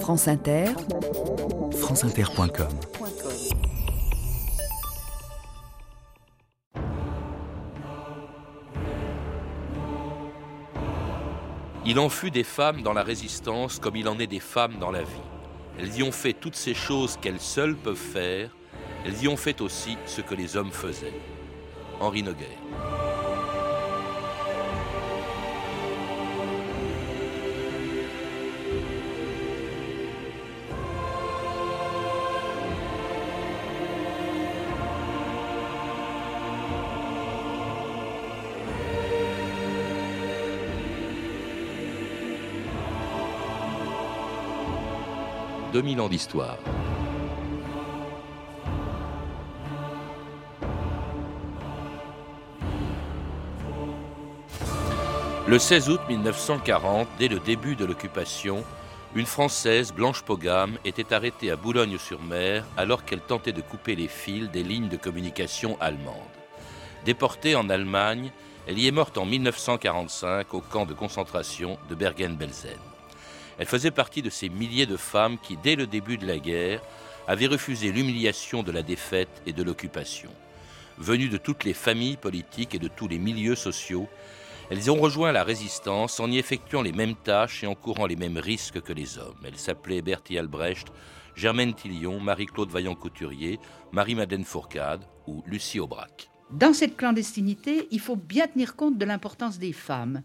France Inter, franceinter.com Il en fut des femmes dans la résistance comme il en est des femmes dans la vie. Elles y ont fait toutes ces choses qu'elles seules peuvent faire. Elles y ont fait aussi ce que les hommes faisaient. Henri Noguer. 2000 ans d'histoire. Le 16 août 1940, dès le début de l'occupation, une Française, Blanche Pogam, était arrêtée à Boulogne-sur-Mer alors qu'elle tentait de couper les fils des lignes de communication allemandes. Déportée en Allemagne, elle y est morte en 1945 au camp de concentration de Bergen-Belsen. Elle faisait partie de ces milliers de femmes qui, dès le début de la guerre, avaient refusé l'humiliation de la défaite et de l'occupation. Venues de toutes les familles politiques et de tous les milieux sociaux, elles ont rejoint la résistance en y effectuant les mêmes tâches et en courant les mêmes risques que les hommes. Elles s'appelaient Bertie Albrecht, Germaine Tillion, Marie-Claude Vaillant-Couturier, Marie-Madeleine Fourcade ou Lucie Aubrac. Dans cette clandestinité, il faut bien tenir compte de l'importance des femmes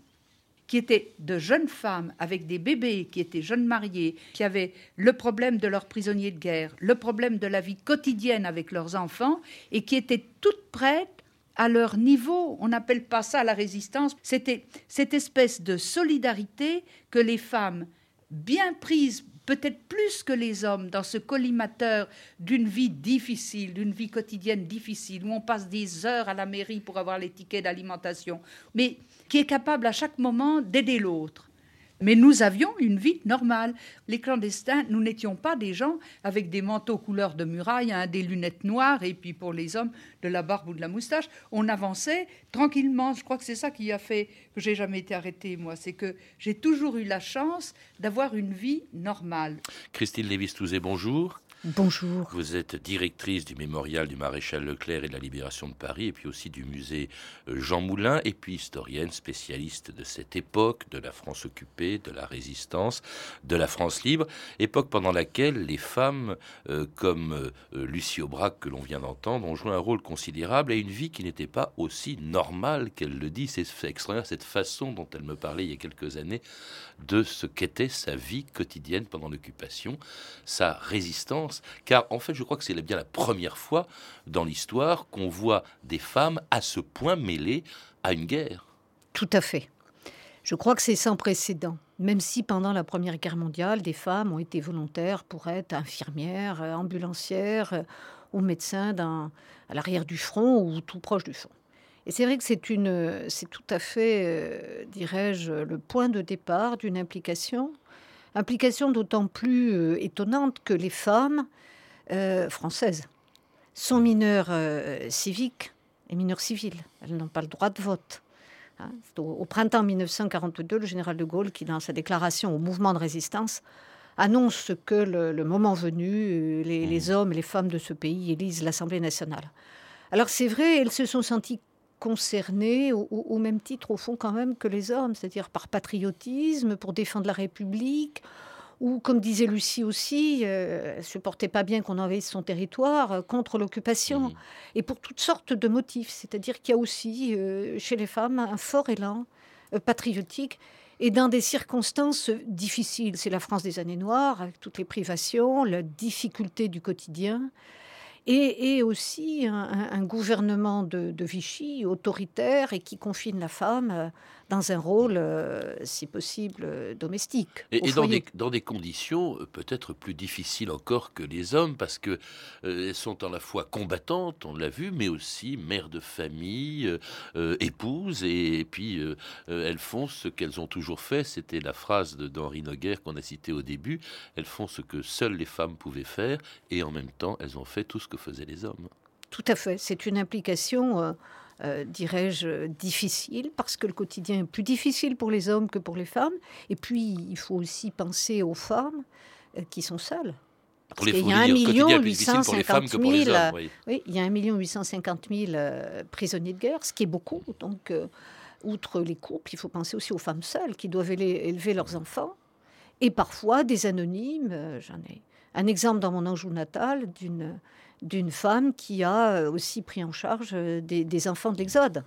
qui étaient de jeunes femmes avec des bébés, qui étaient jeunes mariées, qui avaient le problème de leurs prisonniers de guerre, le problème de la vie quotidienne avec leurs enfants, et qui étaient toutes prêtes à leur niveau. On n'appelle pas ça la résistance. C'était cette espèce de solidarité que les femmes, bien prises peut-être plus que les hommes dans ce collimateur d'une vie difficile, d'une vie quotidienne difficile, où on passe des heures à la mairie pour avoir les tickets d'alimentation, mais qui est capable à chaque moment d'aider l'autre. Mais nous avions une vie normale. Les clandestins, nous n'étions pas des gens avec des manteaux couleur de muraille, hein, des lunettes noires, et puis pour les hommes, de la barbe ou de la moustache. On avançait tranquillement. Je crois que c'est ça qui a fait que j'ai jamais été arrêtée, moi. C'est que j'ai toujours eu la chance d'avoir une vie normale. Christine Lévis-Touzé, bonjour. Bonjour. Vous êtes directrice du mémorial du maréchal Leclerc et de la Libération de Paris, et puis aussi du musée euh, Jean Moulin, et puis historienne, spécialiste de cette époque, de la France occupée, de la résistance, de la France libre, époque pendant laquelle les femmes, euh, comme euh, Lucie Aubrac que l'on vient d'entendre, ont joué un rôle considérable et une vie qui n'était pas aussi normale qu'elle le dit. C'est extraordinaire cette façon dont elle me parlait il y a quelques années de ce qu'était sa vie quotidienne pendant l'occupation, sa résistance car en fait je crois que c'est bien la première fois dans l'histoire qu'on voit des femmes à ce point mêlées à une guerre. Tout à fait. Je crois que c'est sans précédent. Même si pendant la Première Guerre mondiale, des femmes ont été volontaires pour être infirmières, euh, ambulancières euh, ou médecins à l'arrière du front ou tout proche du front. Et c'est vrai que c'est c'est tout à fait, euh, dirais-je, le point de départ d'une implication Implication d'autant plus euh, étonnante que les femmes euh, françaises sont mineures euh, civiques et mineures civiles. Elles n'ont pas le droit de vote. Hein. Au, printemps 1942, le général de Gaulle, qui dans sa déclaration au mouvement de résistance, annonce que le, moment venu, les, les, mmh. hommes et les femmes de ce pays élisent l'Assemblée nationale. Alors c'est vrai, elles se sont senties concernés au, même titre, au fond, quand même, que les hommes, c'est-à-dire par patriotisme, pour défendre la République, ou, comme disait Lucie aussi, euh, elle ne supportait pas bien qu'on envahisse son territoire euh, contre l'occupation, mmh. et pour toutes sortes de motifs. C'est-à-dire qu'il y a aussi, euh, chez les femmes, un fort élan patriotique, et dans des circonstances difficiles. C'est la France des années noires, avec toutes les privations, la difficulté du quotidien et, aussi un, gouvernement de, Vichy autoritaire et qui confine la femme euh, dans un rôle, euh, si possible, domestique. Et, dans, des, dans, des, conditions euh, peut-être plus difficiles encore que les hommes, parce qu'elles elles sont à la fois combattantes, on l'a vu, mais aussi mères de famille, épouses, et, puis elles font ce qu'elles ont toujours fait. C'était la phrase d'Henri Noguer qu'on a citée au début. Elles font ce que seules les femmes pouvaient faire, et en même temps, elles ont fait tout ce que faisaient les hommes. Tout à fait. C'est une implication, euh, euh, dirais-je, difficile, parce que le quotidien est plus difficile pour les hommes que pour les femmes. Et puis, il faut aussi penser aux femmes euh, qui sont seules. Parce qu'il y a 1 million 850 000, oui. il y a 1 million 850 000 prisonniers de guerre, ce qui est beaucoup. Donc, euh, outre les couples, il faut penser aussi aux femmes seules qui doivent élever leurs enfants. Et parfois, des anonymes. J'en ai un exemple dans mon Anjou natal d'une d'une femme qui a euh, aussi pris en charge euh, des, enfants de l'Exode.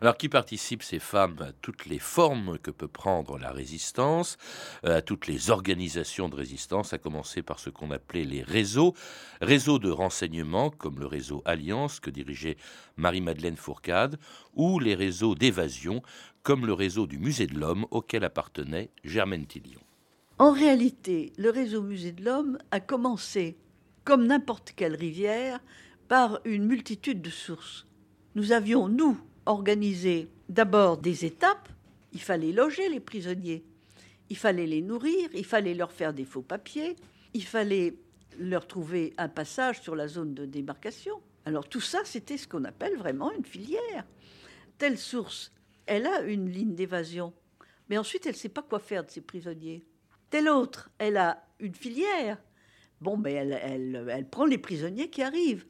Alors, qui participent ces femmes à toutes les formes que peut prendre la résistance, euh, à toutes les organisations de résistance, à commencer par ce qu'on appelait les réseaux, réseaux de renseignement comme le réseau Alliance que dirigeait Marie-Madeleine Fourcade, ou les réseaux d'évasion comme le réseau du Musée de l'Homme auquel appartenait Germaine Tillion. En réalité, le réseau Musée de l'Homme a commencé comme n'importe quelle rivière, par une multitude de sources. Nous avions, nous, organisé d'abord des étapes. Il fallait loger les prisonniers, il fallait les nourrir, il fallait leur faire des faux papiers, il fallait leur trouver un passage sur la zone de démarcation. Alors tout ça, c'était ce qu'on appelle vraiment une filière. Telle source, elle a une ligne d'évasion, mais ensuite elle ne sait pas quoi faire de ses prisonniers. Telle autre, elle a une filière, bon, ben, elle, elle, prend les prisonniers qui arrivent.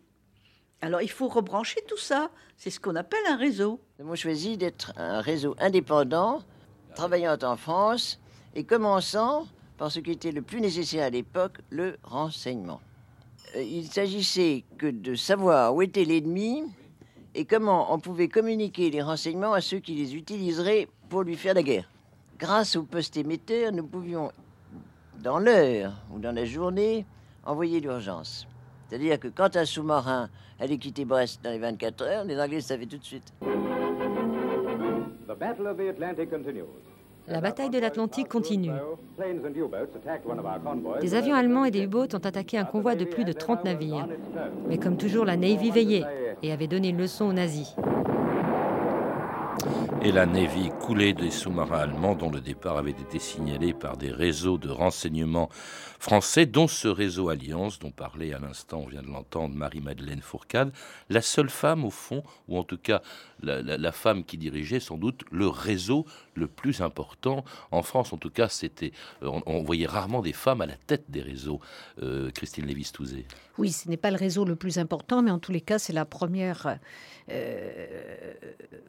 Alors il faut rebrancher tout ça. C'est ce qu'on appelle un réseau. Nous avons choisi d'être un réseau indépendant, travaillant en France et commençant par ce qui était le plus nécessaire à l'époque, le renseignement. Euh, il s'agissait que de savoir où était l'ennemi et comment on pouvait communiquer les renseignements à ceux qui les utiliseraient pour lui faire la guerre. Grâce au poste émetteur, nous pouvions, dans l'heure ou dans la journée, envoyer l'urgence. C'est-à-dire que quand un sous-marin allait quitter Brest dans les 24 heures, les Anglais savaient tout de suite. La bataille de l'Atlantique continue. Des avions allemands et des U-boats ont attaqué un convoi de plus de 30 navires. Mais comme toujours, la Navy veillait et avait donné une leçon aux nazis et la Navy coulée des sous-marins allemands dont le départ avait été signalé par des réseaux de renseignement français, dont ce réseau Alliance dont parlait à l'instant, on vient de l'entendre, Marie-Madeleine Fourcade, la seule femme au fond, ou en tout cas la, femme qui dirigeait sans doute le réseau le plus important en France. En tout cas, euh, on, voyait rarement des femmes à la tête des réseaux. Euh, Christine Lévis-Touzé. Oui, ce n'est pas le réseau le plus important, mais en tous les cas, c'est la première euh,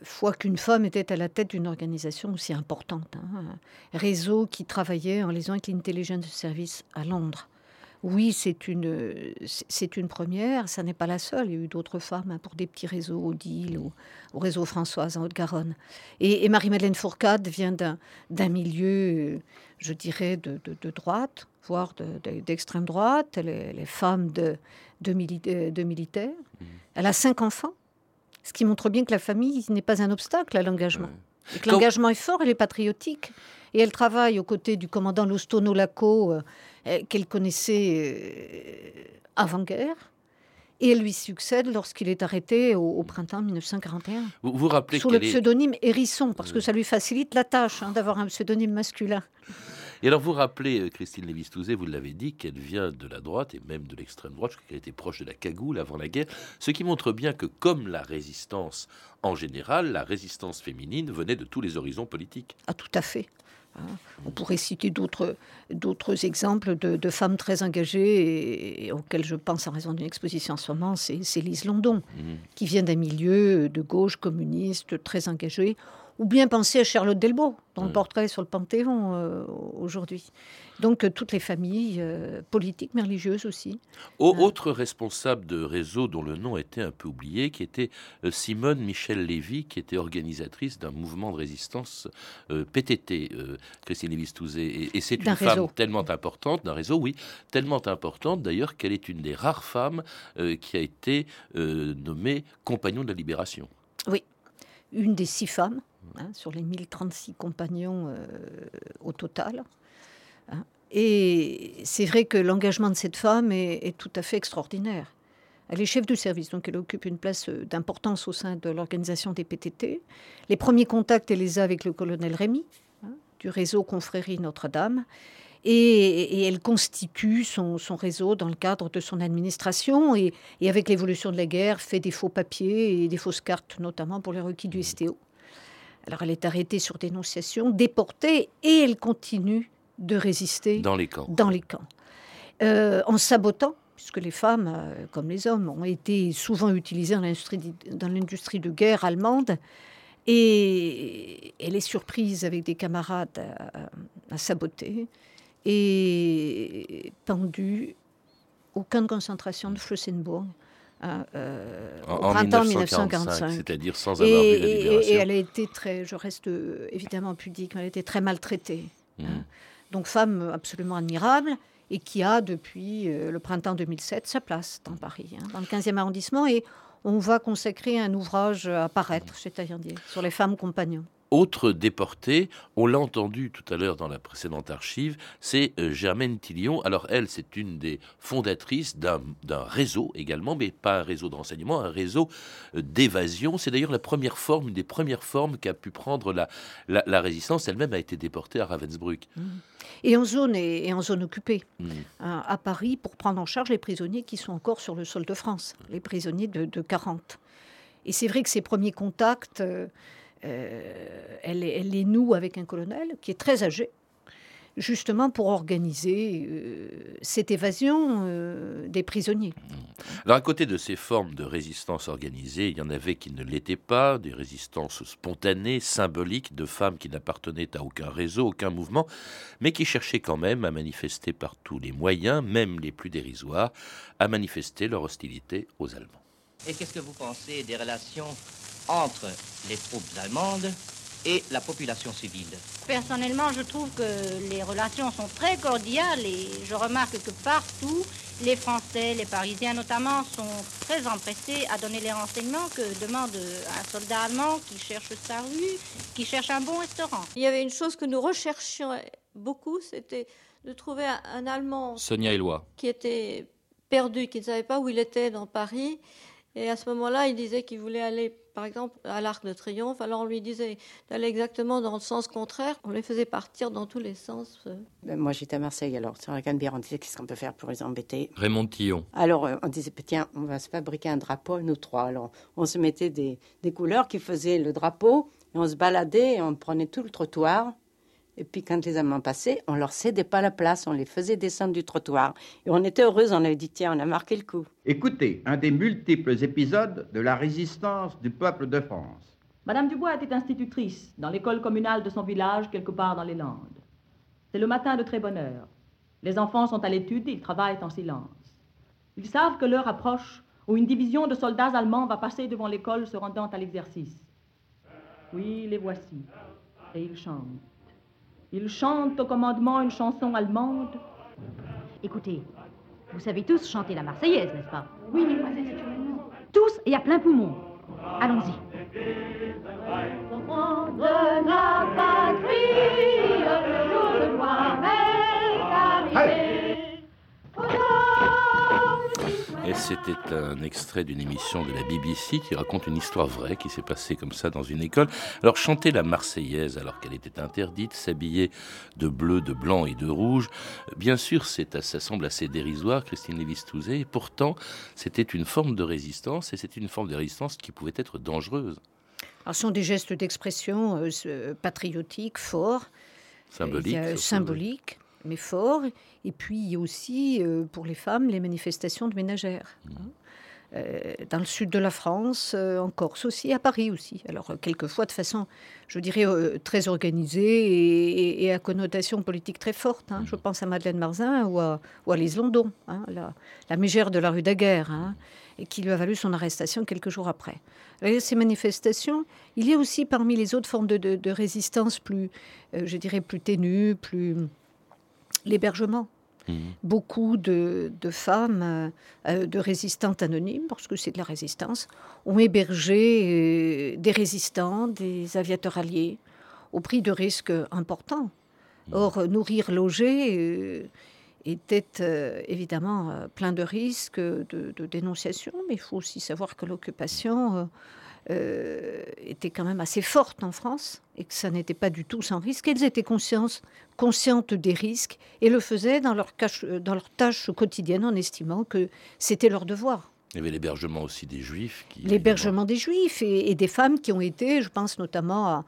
fois qu'une femme était à la tête d'une organisation aussi importante. Hein. Réseau qui travaillait en liaison avec l'intelligence service à Londres. Oui, c'est une, c'est une première, ça n'est pas la seule. Il y a eu d'autres femmes hein, pour des petits réseaux, au DIL ou au réseau Françoise en Haute-Garonne. Et, Marie-Madeleine Fourcade vient d'un, milieu, je dirais, de, droite, voire d'extrême droite. Elle est, femme de, de, militaires. Mmh. Elle a cinq enfants, ce qui montre bien que la famille n'est pas un obstacle à l'engagement. Et que l'engagement est fort, elle est patriotique. Et elle travaille aux côtés du commandant Lostono Laco, euh, euh, qu'elle connaissait euh, avant-guerre. Et elle lui succède lorsqu'il est arrêté au, printemps 1941. Vous vous rappelez Sous le pseudonyme Hérisson, parce que ça lui facilite la tâche hein, d'avoir un pseudonyme masculin. Et alors vous rappelez, euh, Christine Lévis-Touzé, vous l'avez dit, qu'elle vient de la droite et même de l'extrême droite, qu'elle était proche de la cagoule avant la guerre, ce qui montre bien que comme la résistance en général, la résistance féminine venait de tous les horizons politiques. Ah tout à fait. Hein. On pourrait citer d'autres, exemples de, femmes très engagées et, auxquelles je pense en raison d'une exposition en ce moment, c'est, Lise London, mmh. qui vient d'un milieu de gauche communiste très engagé ou bien penser à Charlotte Delbo, dont le portrait sur le Panthéon euh, aujourd'hui. Donc euh, toutes les familles euh, politiques, mais religieuses aussi. autre responsable de réseau dont le nom était un peu oublié, qui était Simone Michel Lévy, qui était organisatrice d'un mouvement de résistance PTT, Christine Lévis-Touzé. Et, et c'est une femme tellement importante, d'un réseau, oui, tellement importante d'ailleurs qu'elle est une des rares femmes qui a été nommée compagnon de la libération. Oui, une des six femmes Hein, sur les 1036 compagnons euh, au total. Hein. Et c'est vrai que l'engagement de cette femme est, tout à fait extraordinaire. Elle est chef de service, donc elle occupe une place euh, d'importance au sein de l'organisation des PTT. Les premiers contacts, elle les a avec le colonel Rémy, hein, du réseau Confrérie Notre-Dame. Et, elle constitue son, réseau dans le cadre de son administration et, avec l'évolution de la guerre, fait des faux papiers et des fausses cartes, notamment pour les requis du STO. Alors elle est arrêtée sur dénonciation, déportée et elle continue de résister dans les camps. Dans les camps. Euh, en sabotant, puisque les femmes, euh, comme les hommes, ont été souvent utilisées dans l'industrie de guerre allemande. Et elle est surprise avec des camarades à saboter et pendu au camp de concentration de Flossenburg. Hein, euh, au printemps 1945, c'est-à-dire sans avoir vu la libération. Et, elle a été très, je reste euh, évidemment pudique, mais elle a été très maltraitée. Hein. Mmh. Donc femme absolument admirable et qui a depuis euh, le printemps 2007 sa place dans Paris, hein, dans le 15e arrondissement. Et on va consacrer un ouvrage à paraître chez Taillandier sur les femmes compagnons. Autre déportée, on l'a entendu tout à l'heure dans la précédente archive, c'est euh, Germaine Tillion. Alors elle, c'est une des fondatrices d'un réseau également, mais pas un réseau de renseignement, un réseau euh, d'évasion. C'est d'ailleurs la première forme, une des premières formes qu'a pu prendre la, la, résistance. Elle-même a été déportée à Ravensbrück. Mmh. Et en zone, et en zone occupée, mmh. à Paris, pour prendre en charge les prisonniers qui sont encore sur le sol de France, les prisonniers de, de 40. Et c'est vrai que ces premiers contacts... Euh, elle, elle, est noue avec un colonel qui est très âgé, justement pour organiser euh, cette évasion euh, des prisonniers. Alors à côté de ces formes de résistance organisée, il y en avait qui ne l'étaient pas, des résistances spontanées, symboliques, de femmes qui n'appartenaient à aucun réseau, aucun mouvement, mais qui cherchaient quand même à manifester par tous les moyens, même les plus dérisoires, à manifester leur hostilité aux Allemands. Et qu'est-ce que vous pensez des relations entre les troupes allemandes et la population civile Personnellement, je trouve que les relations sont très cordiales et je remarque que partout, les Français, les Parisiens notamment, sont très empressés à donner les renseignements que demande un soldat allemand qui cherche sa rue, qui cherche un bon restaurant. Il y avait une chose que nous recherchions beaucoup, c'était de trouver un, Allemand Sonia Eloi. qui était perdu, qui ne savait pas où il était dans Paris. Et à ce moment-là, il disait qu'il voulait aller par exemple, à l'Arc de Triomphe, alors on lui disait d'aller exactement dans le sens contraire. On les faisait partir dans tous les sens. Ben, moi, j'étais à Marseille, alors sur la Canebière, on disait qu'est-ce qu'on peut faire pour les embêter? Raymond Tillon. Alors, euh, on disait, tiens, on va se fabriquer un drapeau, nous trois. Alors, on se mettait des, des couleurs qui faisaient le drapeau, et on se baladait, et on prenait tout le trottoir. Et puis quand les amants passaient, on leur cédait pas la place, on les faisait descendre du trottoir. Et on était heureux, on avait dit tiens, on a marqué le coup. Écoutez, un des multiples épisodes de la résistance du peuple de France. Madame Dubois était institutrice dans l'école communale de son village, quelque part dans les Landes. C'est le matin de très bonne heure. Les enfants sont à l'étude et ils travaillent en silence. Ils savent que l'heure approche où une division de soldats allemands va passer devant l'école se rendant à l'exercice. Oui, les voici. Et ils chantent. Il chante au commandement une chanson allemande. Écoutez, vous savez tous chanter la Marseillaise, n'est-ce pas? Oui, mademoiselle, Tous et à plein poumon. Allons-y. C'était un extrait d'une émission de la BBC qui raconte une histoire vraie qui s'est passée comme ça dans une école. Alors chanter la Marseillaise alors qu'elle était interdite, s'habiller de bleu, de blanc et de rouge, bien sûr, c'est, ça semble assez dérisoire, Christine Lévis-Touzé, et pourtant c'était une forme de résistance et c'était une forme de résistance qui pouvait être dangereuse. Alors, ce sont des gestes d'expression euh, patriotiques forts, symboliques, symboliques mais fort. Et puis aussi, euh, pour les femmes, les manifestations de ménagères. Mmh. Hein. Euh, dans le sud de la France, euh, en Corse aussi, à Paris aussi. Alors, quelquefois de façon, je dirais, très organisée et, à connotation politique très forte. Hein. Je mmh. pense à Madeleine Marzin ou à, ou Lise London, hein, la, mégère de la rue Daguerre, et qui lui a valu son arrestation quelques jours après. ces manifestations, il y a aussi parmi les autres formes de, de résistance plus, je dirais, plus ténues, plus l'hébergement. Mmh. Beaucoup de, femmes, euh, euh, de résistantes anonymes, parce que c'est de la résistance, ont hébergé euh, des résistants, des aviateurs alliés, au prix de risques importants. Mmh. Or, nourrir, loger était évidemment plein de risques de, dénonciation, mais il faut aussi savoir que l'occupation euh, était quand même assez forte en France et que ça n'était pas du tout sans risque. Elles étaient conscientes, des risques et le faisaient dans leur, cache, dans leur tâche quotidienne en estimant que c'était leur devoir. Il y avait l'hébergement aussi des juifs. L'hébergement des juifs et, et, des femmes qui ont été, je pense notamment à,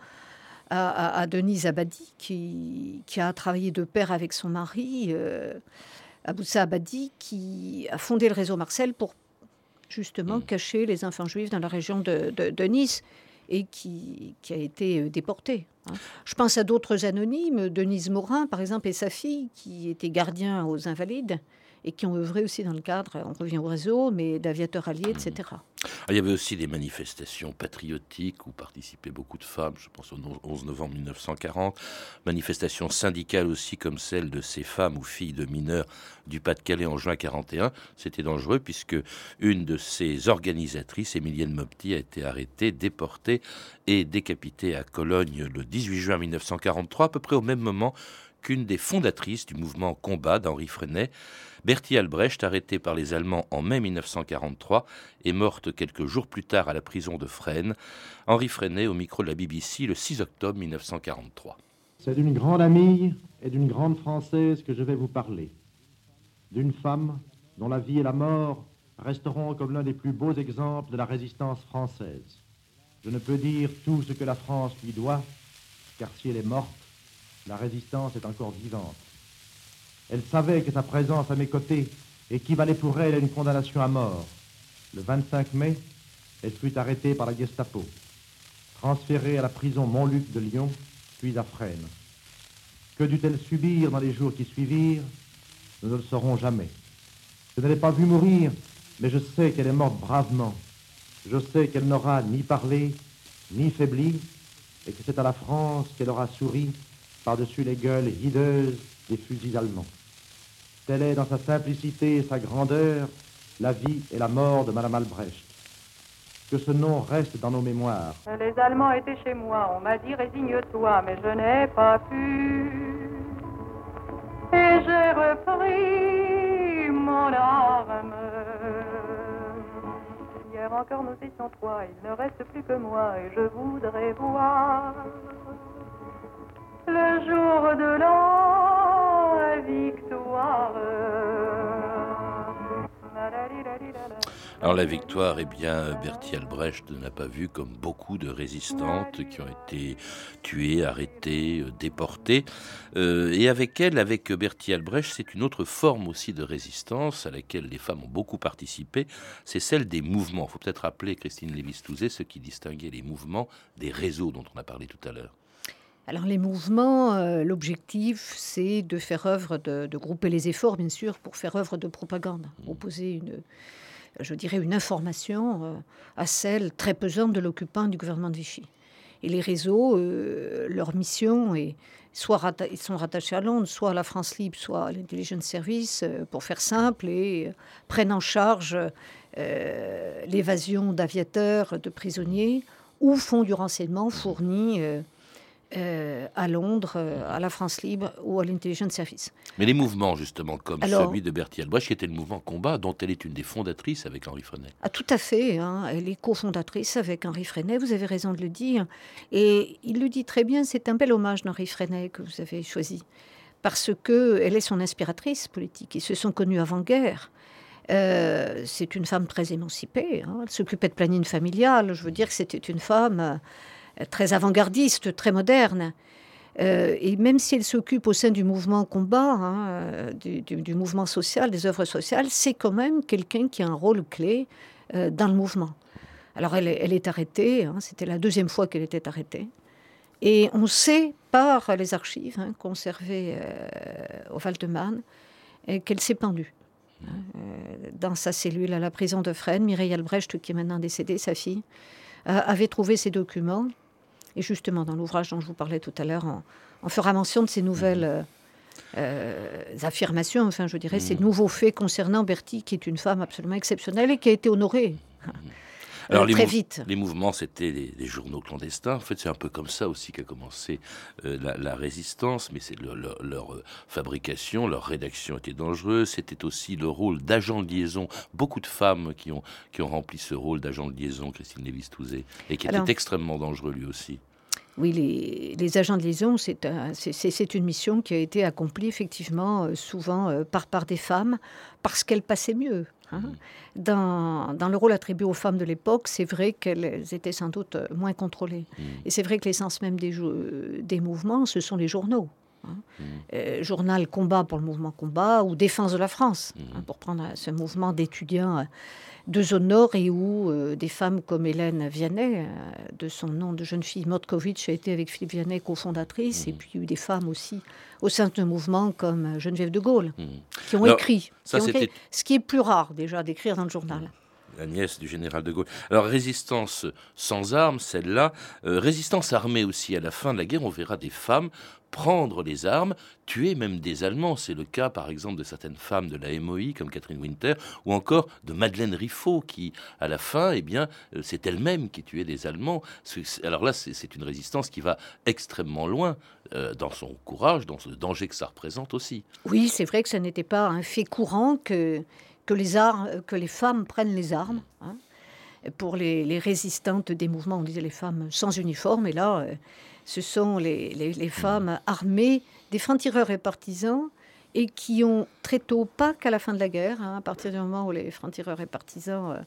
à, à Denise Abadi, qui, qui, a travaillé de pair avec son mari, euh, Aboussa Abadi, qui a fondé le réseau Marcel pour justement mmh. cacher les enfants juifs dans la région de, de, de Nice et qui, qui, a été euh, déporté. Hein. Je pense à d'autres anonymes, Denise Morin par exemple et sa fille qui était gardien aux Invalides et qui ont œuvré aussi dans le cadre, on revient au réseau, mais d'aviateurs alliés, etc. Ah, il y avait aussi des manifestations patriotiques où participaient beaucoup de femmes, je pense au 11 novembre 1940, manifestations syndicales aussi comme celle de ces femmes ou filles de mineurs du Pas-de-Calais en juin 41. C'était dangereux puisque une de ces organisatrices, Emilienne Mopti, a été arrêtée, déportée et décapitée à Cologne le 18 juin 1943, à peu près au même moment qu'une des fondatrices du mouvement Combat d'Henri Freinet, Bertie Albrecht, arrêtée par les Allemands en mai 1943, est morte quelques jours plus tard à la prison de Fresnes. Henri Freinet au micro de la BBC le 6 octobre 1943. C'est d'une grande amie et d'une grande Française que je vais vous parler. D'une femme dont la vie et la mort resteront comme l'un des plus beaux exemples de la résistance française. Je ne peux dire tout ce que la France lui doit, car si elle est morte, la résistance est encore vivante. Elle savait que sa présence à mes côtés équivalait pour elle à une condamnation à mort. Le 25 mai, elle fut arrêtée par la Gestapo, transférée à la prison Montluc de Lyon, puis à Fresnes. Que dut-elle subir dans les jours qui suivirent? Nous ne le saurons jamais. Je ne l'ai pas vue mourir, mais je sais qu'elle est morte bravement. Je sais qu'elle n'aura ni parlé, ni faibli, et que c'est à la France qu'elle aura souri par-dessus les gueules hideuses des fusils allemands. Telle est dans sa simplicité et sa grandeur la vie et la mort de Madame Albrecht. Que ce nom reste dans nos mémoires. Les Allemands étaient chez moi, on m'a dit résigne-toi, mais je n'ai pas pu. Et j'ai repris mon arme. Hier encore nous étions trois, il ne reste plus que moi et je voudrais voir le jour de la victoire. Alors la victoire, eh bien, Bertie Albrecht n'a pas vu comme beaucoup de résistantes qui ont été tuées, arrêtées, euh, déportées. Euh, et avec elle, avec Bertie Albrecht, c'est une autre forme aussi de résistance à laquelle les femmes ont beaucoup participé. C'est celle des mouvements. Il faut peut-être rappeler, Christine Lévis-Touzé, ce qui distinguait les mouvements des réseaux dont on a parlé tout à l'heure. Alors les mouvements, euh, l'objectif, c'est de faire œuvre, de, de, grouper les efforts, bien sûr, pour faire œuvre de propagande, opposer une, je dirais, une information euh, à celle très pesante de l'occupant du gouvernement de Vichy. Et les réseaux, euh, leur mission est soit ils sont rattachés à Londres, soit à la France libre, soit à l'intelligence service, euh, pour faire simple, et prennent en charge l'évasion d'aviateurs, de prisonniers, ou font du renseignement fourni euh, à Londres, euh, à la France libre ou à l'Intelligence Service. Mais les mouvements, justement, comme Alors, celui de Bertie Albrecht, qui était le mouvement combat, dont elle est une des fondatrices avec Henri Freinet. Ah, tout à fait. Hein. Elle est cofondatrice avec Henri Freinet, vous avez raison de le dire. Et il le dit très bien, c'est un bel hommage d'Henri Freinet que vous avez choisi. Parce qu'elle est son inspiratrice politique. Ils se sont connus avant-guerre. Euh, c'est une femme très émancipée. Hein. Elle s'occupait de planning familial. Je veux dire que c'était une femme très avant-gardiste, très moderne. Euh, et même si elle s'occupe au sein du mouvement combat, hein, du, du, mouvement social, des œuvres sociales, c'est quand même quelqu'un qui a un rôle clé euh, dans le mouvement. Alors elle, est arrêtée, hein, c'était la deuxième fois qu'elle était arrêtée. Et on sait par les archives hein, conservées euh, au Val-de-Marne qu'elle s'est pendue. dans sa cellule à la prison de Fresnes, Mireille Albrecht, qui est maintenant décédée, sa fille, avait trouvé ces documents et justement, dans l'ouvrage dont je vous parlais tout à l'heure, on, on, fera mention de ces nouvelles euh, euh, affirmations, enfin, je dirais, mmh. ces nouveaux faits concernant Bertie, qui est une femme absolument exceptionnelle et qui a été honorée. Mmh. Alors, les très vite. Les mouvements, c'était les journaux clandestins. En fait, c'est un peu comme ça aussi qu'a commencé euh, la, la résistance, mais c'est leur, euh, fabrication, leur rédaction était dangereuse. C'était aussi le rôle d'agent de liaison. Beaucoup de femmes qui ont, qui ont rempli ce rôle d'agent de liaison, Christine Lévis-Touzé, et qui Alors- était extrêmement dangereux lui aussi. Oui, les, les agents de liaison, c'est un- c'est- c'est- c'est une mission qui a été accomplie effectivement euh, souvent euh, par, par des femmes parce qu'elles passaient mieux. hein. Dans, dans le rôle attribué aux femmes de l'époque, c'est vrai qu'elles étaient sans doute euh, moins contrôlées. Et c'est vrai que l'essence même des mouvements, ce sont les journaux. Hein. Euh, journal combat pour le mouvement combat ou défense de la France, hein, pour prendre ce mouvement d'étudiants euh, de zone nord et où euh, des femmes comme Hélène Vianney, de son nom de jeune fille, Motkovitch, a été avec Philippe Vianney cofondatrice, et puis il y a eu des femmes aussi au sein de ce mouvement comme Geneviève de Gaulle, qui ont Alors, écrit, ça, qui ont c'était- écrit, ce qui est plus rare déjà d'écrire dans le journal. la nièce du général de Gaulle. Alors, résistance sans armes, celle-là. Euh, résistance armée aussi. À la fin de la guerre, on verra des femmes prendre les armes, tuer même des Allemands. C'est le cas, par exemple, de certaines femmes de la MOI, comme Catherine Winter, ou encore de Madeleine Riffaut, qui, à la fin, eh bien, euh, c'est elle-même qui tuait des Allemands. Alors là, c'est une résistance qui va extrêmement loin euh, dans son courage, dans ce danger que ça représente aussi. Oui, c'est vrai que ce n'était pas un fait courant que, que, les, femmes prennent les armes. hein. Pour les, résistantes des mouvements, on disait les femmes sans uniforme, et là, euh, ce sont les, les- les femmes armées, des francs-tireurs et partisans, et qui ont très tôt, pas qu'à la fin de la guerre, hein, à partir du moment où les francs-tireurs et partisans euh,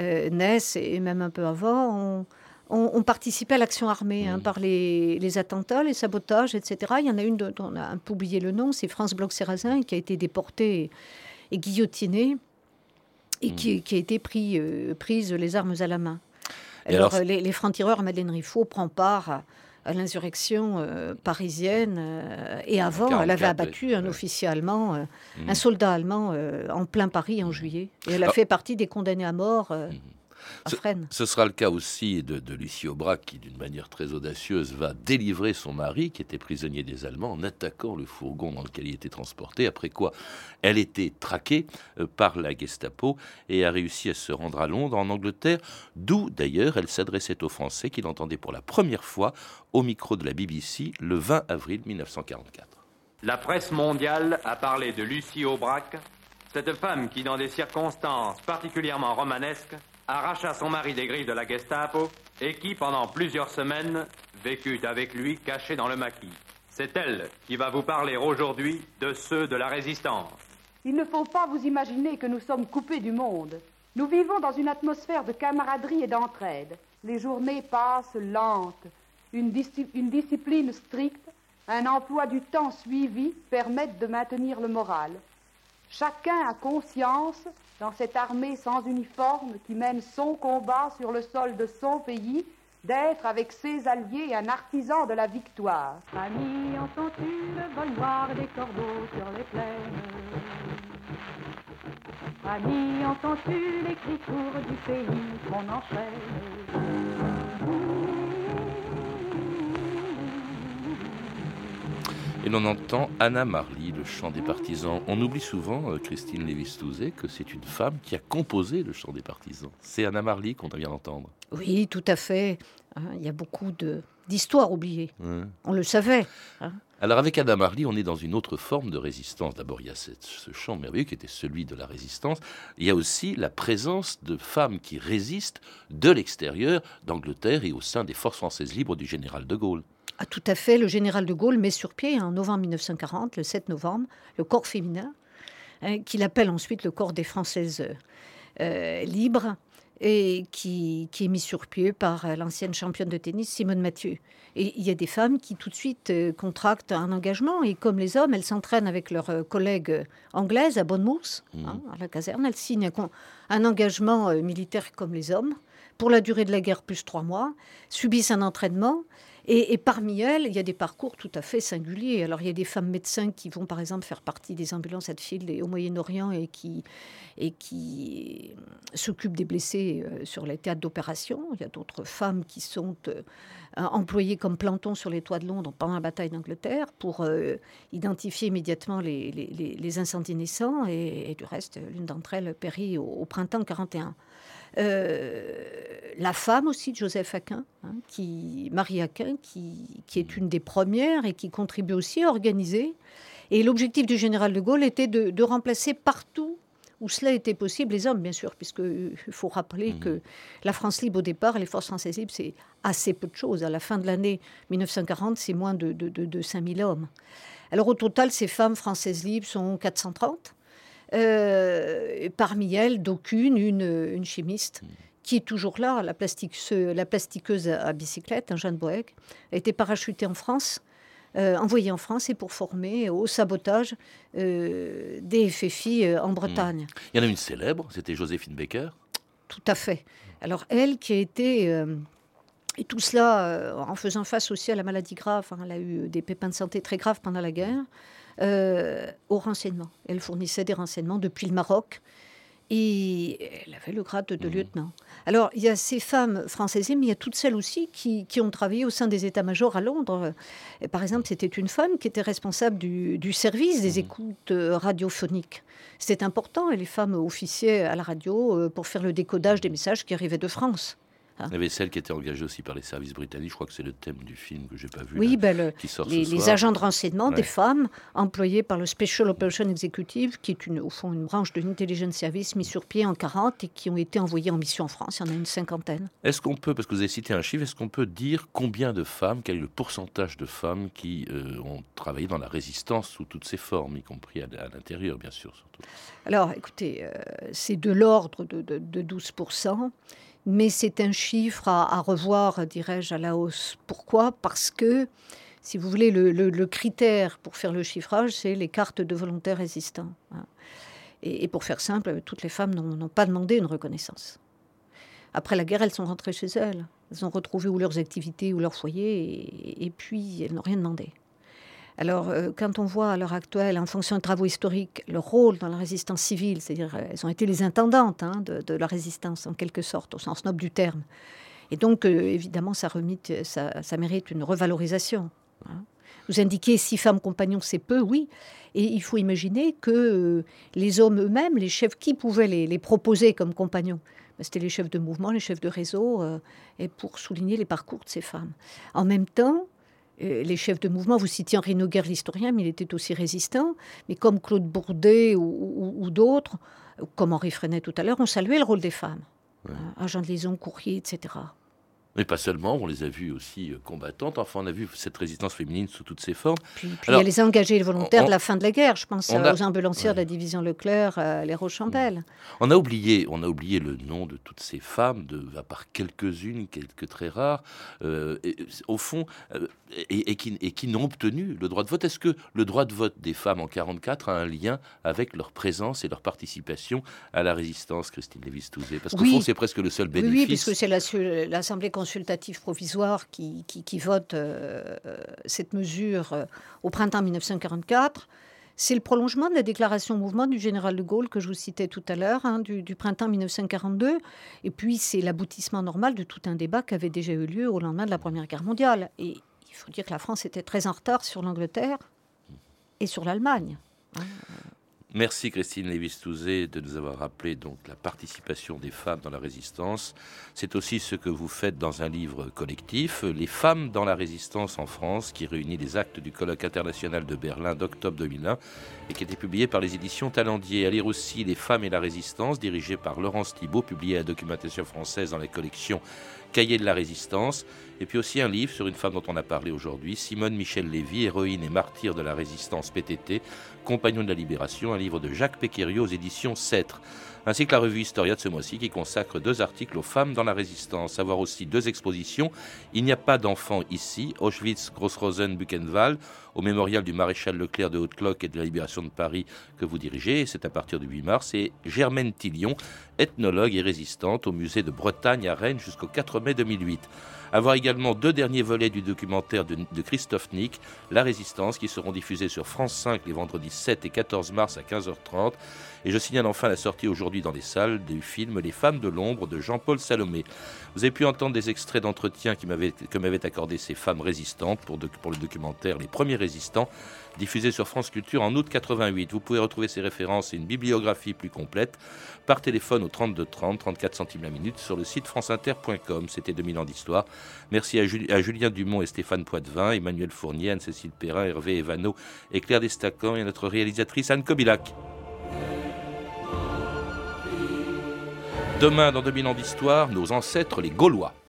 euh, naissent, et même un peu avant, ont, ont- ont participé à l'action armée hein, par les, les attentats, les sabotages, etc. Il y en a une dont on a un peu oublié le nom, c'est France Bloch-Serrazin, qui a été déportée et guillotinée, et qui, qui a été pris, euh, prise les armes à la main. Et Alors, alors- les, les francs-tireurs, Madeleine Riffaut prend part à, à l'insurrection euh, parisienne, euh, et avant, elle avait 44, abattu un officier allemand, euh, Mhm. un soldat allemand, en plein Paris en juillet. Et elle a fait partie des condamnés à mort à Ce, Fresnes. ce sera le cas aussi de, de Lucie Aubrac, qui, d'une manière très audacieuse, va délivrer son mari, qui était prisonnier des Allemands, en attaquant le fourgon dans lequel il était transporté. Après quoi, elle était traquée euh, par la Gestapo et a réussi à se rendre à Londres, en Angleterre, d'où d'ailleurs elle s'adressait aux Français qu'il entendait pour la première fois au micro de la BBC le 20 avril 1944. La presse mondiale a parlé de Lucie Aubrac, cette femme qui, dans des circonstances particulièrement romanesques, arracha son mari des griffes de la Gestapo et qui, pendant plusieurs semaines, vécut avec lui caché dans le maquis. C'est elle qui va vous parler aujourd'hui de ceux de la résistance. Il ne faut pas vous imaginer que nous sommes coupés du monde. Nous vivons dans une atmosphère de camaraderie et d'entraide. Les journées passent lentes. Une, une discipline stricte, un emploi du temps suivi permettent de maintenir le moral. Chacun a conscience, dans cette armée sans uniforme qui mène son combat sur le sol de son pays, d'être avec ses alliés un artisan de la victoire. Amis, entends-tu le vol noir des corbeaux sur les plaines Amis, entends-tu les cris courts du pays qu'on Et l'on entend Anna Marly, le chant des partisans. On oublie souvent, euh, Christine Lévis-Touzé, que c'est une femme qui a composé le chant des partisans. C'est Anna Marly qu'on vient d'entendre. Oui, tout à fait. Hein, Il y a beaucoup d'histoires oubliées. Ouais. On le savait. hein. Alors avec Anna Marly, on est dans une autre forme de résistance. D'abord, il y a cette- ce chant merveilleux qui était celui de la résistance. Il y a aussi la présence de femmes qui résistent de l'extérieur, d'Angleterre et au sein des forces françaises libres du général de Gaulle. Ah, tout à fait. Le général de Gaulle met sur pied en novembre 1940, le 7 novembre, le corps féminin, hein, qu'il appelle ensuite le corps des Françaises euh, libres, et qui, qui est mis sur pied par euh, l'ancienne championne de tennis Simone Mathieu. Et il y a des femmes qui tout de suite euh, contractent un engagement, et comme les hommes, elles s'entraînent avec leurs euh, collègues euh, anglaises à Bonnemousse, hein, à la caserne. Elles signent un, engagement euh, militaire comme les hommes, pour la durée de la guerre plus trois mois, subissent un entraînement. Et, parmi elles, il y a des parcours tout à fait singuliers. Alors, il y a des femmes médecins qui vont, par exemple, faire partie des ambulances à field et au Moyen-Orient et qui, euh, s'occupent des blessés euh, sur les théâtres d'opération. Il y a d'autres femmes qui sont euh, employées comme plantons sur les toits de Londres pendant la bataille d'Angleterre pour identifier immédiatement les, les- incendies naissants. Et, et du reste, l'une d'entre elles périt au, au printemps 41. Euh, la femme aussi de Joseph Aquin, hein, qui, Marie Aquin, qui, qui, est une des premières et qui contribue aussi à organiser. Et l'objectif du général de Gaulle était de, de remplacer partout où cela était possible, les hommes, bien sûr, puisqu'il faut rappeler que la France libre, au départ, les forces françaises libres, c'est assez peu de choses. À la fin de l'année 1940, c'est moins de, de, de, de 5000 hommes. Alors, au total, ces femmes françaises libres sont 430. Euh, parmi elles, d'aucune, une, une, chimiste qui est toujours là, la, la plastiqueuse à bicyclette, Jeanne Boeck, a été parachutée en France euh, envoyé en France et pour former au sabotage euh, des FFI euh, en Bretagne. Il y en a une célèbre, c'était Joséphine Baker. Tout à fait. Alors elle qui a été... Et tout cela euh, en faisant face aussi à la maladie grave. Hein, elle a eu des pépins de santé très graves pendant la guerre. Euh, aux renseignements. Elle fournissait des renseignements depuis le Maroc et elle avait le grade de, de lieutenant. Alors, il y a ces femmes françaises, mais il y a toutes celles aussi qui, qui ont travaillé au sein des états-majors à Londres. Et par exemple, c'était une femme qui était responsable du, du service des écoutes euh, radiophoniques. C'était important, et les femmes officiaient à la radio euh, pour faire le décodage des messages qui arrivaient de France. Hein. Il y avait celle qui était engagée aussi par les services britanniques. Je crois que c'est le thème du film que j'ai pas vu. Oui, là, ben le, qui sort les, ce les soir. agents de renseignement, Ouais. des femmes employées par le Special Operation Executive, qui est une, au fond une branche de l'intelligence service mise sur pied en 40 et qui ont été envoyées en mission en France. Il y en a une cinquantaine. Est-ce qu'on peut, parce que vous avez cité un chiffre, est-ce qu'on peut dire combien de femmes, quel est le pourcentage de femmes qui euh, ont travaillé dans la résistance sous toutes ses formes, y compris à, à l'intérieur, bien sûr, surtout? Alors, écoutez, euh, c'est de l'ordre de, de, de 12%, mais c'est un chiffre à, revoir, dirais-je, à la hausse. Pourquoi? Parce que, si vous voulez, le, critère pour faire le chiffrage, c'est les cartes de volontaires résistants. hein. Et, pour faire simple, toutes les femmes n'ont pas demandé une reconnaissance. Après la guerre, elles sont rentrées chez elles. Elles ont retrouvé ou leurs activités ou leur foyer, et puis elles n'ont rien demandé. Alors, euh, quand on voit à l'heure actuelle, en fonction des travaux historiques, leur rôle dans la résistance civile, c'est-à-dire euh, elles ont été les intendantes hein, de, la résistance, en quelque sorte, au sens noble du terme. Et donc, euh, évidemment, ça, ça, mérite une revalorisation. hein. Vous indiquez six femmes compagnons, c'est peu, oui. Et il faut imaginer que les hommes eux-mêmes, les chefs, qui pouvaient les, proposer comme compagnons? Ben, C'était les chefs de mouvement, les chefs de réseau, et pour souligner les parcours de ces femmes. En même temps, les chefs de mouvement, vous citiez Henri Noguer, l'historien, mais il était aussi résistant. Mais comme Claude Bourdet ou, ou- ou d'autres, comme Henri Freinet tout à l'heure, on saluait le rôle des femmes. Hein, agents de liaison, courrier, etc. Mais pas seulement, on les a vues aussi euh, combattantes. Enfin, on a vu cette résistance féminine sous toutes ses formes. Puis il y a les engagés volontaires on- de la fin de la guerre. Je pense euh, a- aux ambulancières de la division Leclerc, euh, les Rochambelles. On a oublié, on a oublié le nom de toutes ces femmes, de, à part quelques-unes, quelques très rares, euh, et, au fond, euh, et, et qui, et qui n'ont obtenu le droit de vote. Est-ce que le droit de vote des femmes en 44 a un lien avec leur présence et leur participation à la résistance, Christine Lévis-Touzé Parce qu'au Oui. fond, c'est presque le seul Oui, bénéfice. oui, puisque c'est la- consultative provisoire qui, vote euh, euh, cette mesure euh, au printemps 1944. C'est le prolongement de la déclaration mouvement du général de Gaulle que je vous citais tout à l'heure, hein, du, du printemps 1942. Et puis c'est l'aboutissement normal de tout un débat qui avait déjà eu lieu au lendemain de la Première Guerre mondiale. Et il faut dire que la France était très en retard sur l'Angleterre et sur l'Allemagne. Merci Christine Lévis-Touzé de nous avoir rappelé donc la participation des femmes dans la résistance. C'est aussi ce que vous faites dans un livre collectif, Les femmes dans la résistance en France, qui réunit les actes du colloque international de Berlin d'octobre 2001 et qui a été publié par les éditions Talendier. À lire aussi Les femmes et la résistance, dirigé par Laurence Thibault, publié à la documentation française dans la collection Cahiers de la résistance, et puis aussi un livre sur une femme dont on a parlé aujourd'hui, Simone Michel Lévy, héroïne et martyr de la résistance PTT, compagnon de la libération, un livre de Jacques Péqueriot aux éditions Cêtre, ainsi que la revue Historia de ce mois-ci qui consacre deux articles aux femmes dans la résistance, avoir aussi deux expositions, Il n'y a pas d'enfants ici, Auschwitz, Grossrosen, Buchenwald, au mémorial du maréchal Leclerc de Haute-Cloque et de la libération de Paris que vous dirigez, c'est à partir du 8 mars, et Germaine Tillion, ethnologue et résistante au musée de Bretagne à Rennes jusqu'au 4 mai 2008. Avoir également deux derniers volets du documentaire de, Christophe Nick, La Résistance, qui seront diffusés sur France 5 les vendredis 7 et 14 mars à 15h30. Et je signale enfin la sortie aujourd'hui dans les salles du film Les femmes de l'ombre de Jean-Paul Salomé. Vous avez pu entendre des extraits d'entretien que m'avaient accordé ces femmes résistantes pour le documentaire Les premiers résistants, diffusé sur France Culture en août 88. Vous pouvez retrouver ces références et une bibliographie plus complète par téléphone au 32 30, 34 centimes la minute sur le site franceinter.com. C'était 2000 ans d'histoire. Merci à, à, Julien Dumont et Stéphane Poitvin, Emmanuel Fournier, Anne-Cécile Perrin, Hervé Evano et Claire Destacan et notre réalisatrice Anne Kobilac. Demain, dans 2000 ans d'histoire, nos ancêtres les Gaulois.